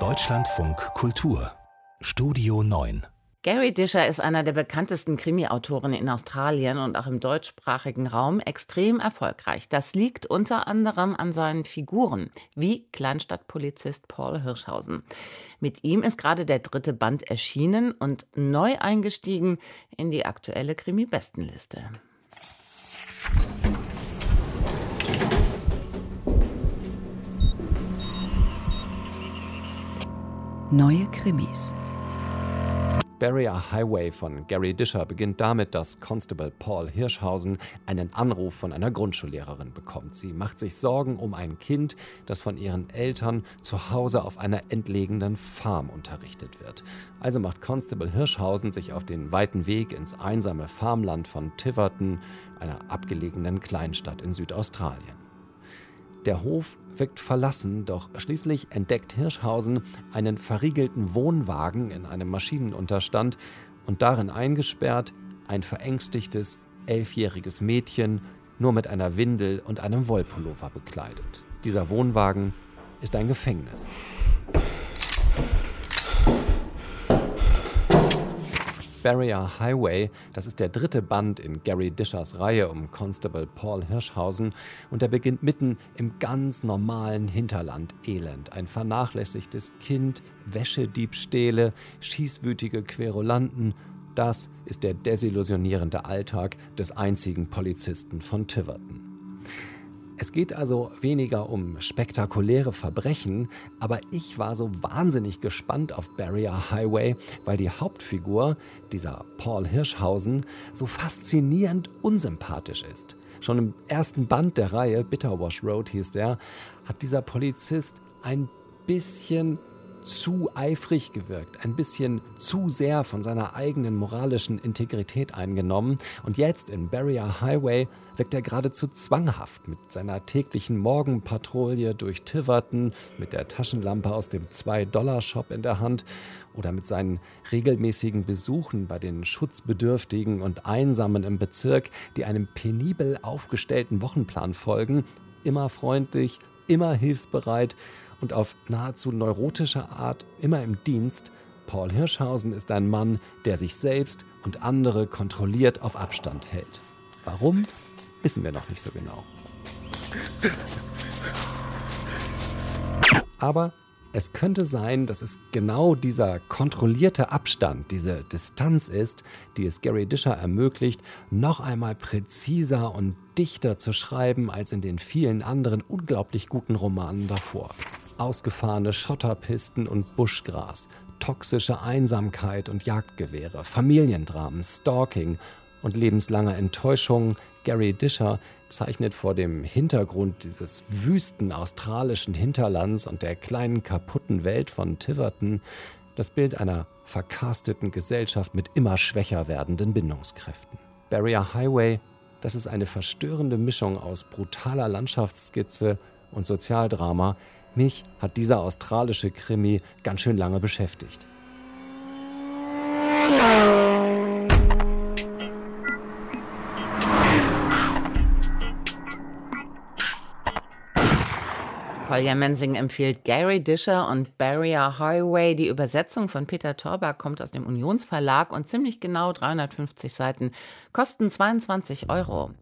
Deutschlandfunk Kultur Studio 9 Gary Disher ist einer der bekanntesten Krimi-Autoren in Australien und auch im deutschsprachigen Raum extrem erfolgreich. Das liegt unter anderem an seinen Figuren, wie Kleinstadtpolizist Paul Hirschhausen. Mit ihm ist gerade der dritte Band erschienen und neu eingestiegen in die aktuelle Krimi-Bestenliste. Neue Krimis. Barrier Highway von Gary Disher beginnt damit, dass Constable Paul Hirschhausen einen Anruf von einer Grundschullehrerin bekommt. Sie macht sich Sorgen um ein Kind, das von ihren Eltern zu Hause auf einer entlegenen Farm unterrichtet wird. Also macht Constable Hirschhausen sich auf den weiten Weg ins einsame Farmland von Tiverton, einer abgelegenen Kleinstadt in Südaustralien. Der Hof wirkt verlassen, doch schließlich entdeckt Hirschhausen einen verriegelten Wohnwagen in einem Maschinenunterstand und darin eingesperrt ein verängstigtes, elfjähriges Mädchen, nur mit einer Windel und einem Wollpullover bekleidet. Dieser Wohnwagen ist ein Gefängnis. Barrier Highway. Das ist der dritte Band in Gary Dishers Reihe um Constable Paul Hirschhausen und er beginnt mitten im ganz normalen Hinterland Elend. Ein vernachlässigtes Kind, Wäschediebstähle, schießwütige Querulanten. Das ist der desillusionierende Alltag des einzigen Polizisten von Tiverton. Es geht also weniger um spektakuläre Verbrechen, aber ich war so wahnsinnig gespannt auf Barrier Highway, weil die Hauptfigur, dieser Paul Hirschhausen, so faszinierend unsympathisch ist. Schon im ersten Band der Reihe, Bitterwash Road hieß der, hat dieser Polizist ein bisschen zu eifrig gewirkt, ein bisschen zu sehr von seiner eigenen moralischen Integrität eingenommen. Und jetzt in Barrier Highway wirkt er geradezu zwanghaft mit seiner täglichen Morgenpatrouille durch Tiverton, mit der Taschenlampe aus dem 2-Dollar-Shop in der Hand oder mit seinen regelmäßigen Besuchen bei den Schutzbedürftigen und Einsamen im Bezirk, die einem penibel aufgestellten Wochenplan folgen, immer freundlich, immer hilfsbereit und auf nahezu neurotische Art immer im Dienst, Paul Hirschhausen ist ein Mann, der sich selbst und andere kontrolliert auf Abstand hält. Warum, wissen wir noch nicht so genau. Aber es könnte sein, dass es genau dieser kontrollierte Abstand, diese Distanz ist, die es Gary Disher ermöglicht, noch einmal präziser und dichter zu schreiben als in den vielen anderen unglaublich guten Romanen davor. Ausgefahrene Schotterpisten und Buschgras, toxische Einsamkeit und Jagdgewehre, Familiendramen, Stalking und lebenslange Enttäuschung. Gary Disher zeichnet vor dem Hintergrund dieses wüsten australischen Hinterlands und der kleinen kaputten Welt von Tiverton das Bild einer verkasteten Gesellschaft mit immer schwächer werdenden Bindungskräften. Barrier Highway, das ist eine verstörende Mischung aus brutaler Landschaftsskizze und Sozialdrama, mich hat dieser australische Krimi ganz schön lange beschäftigt. Kolja Mensing empfiehlt Gary Disher und Barrier Highway. Die Übersetzung von Peter Torber kommt aus dem Unionsverlag und ziemlich genau 350 Seiten, kosten 22 Euro.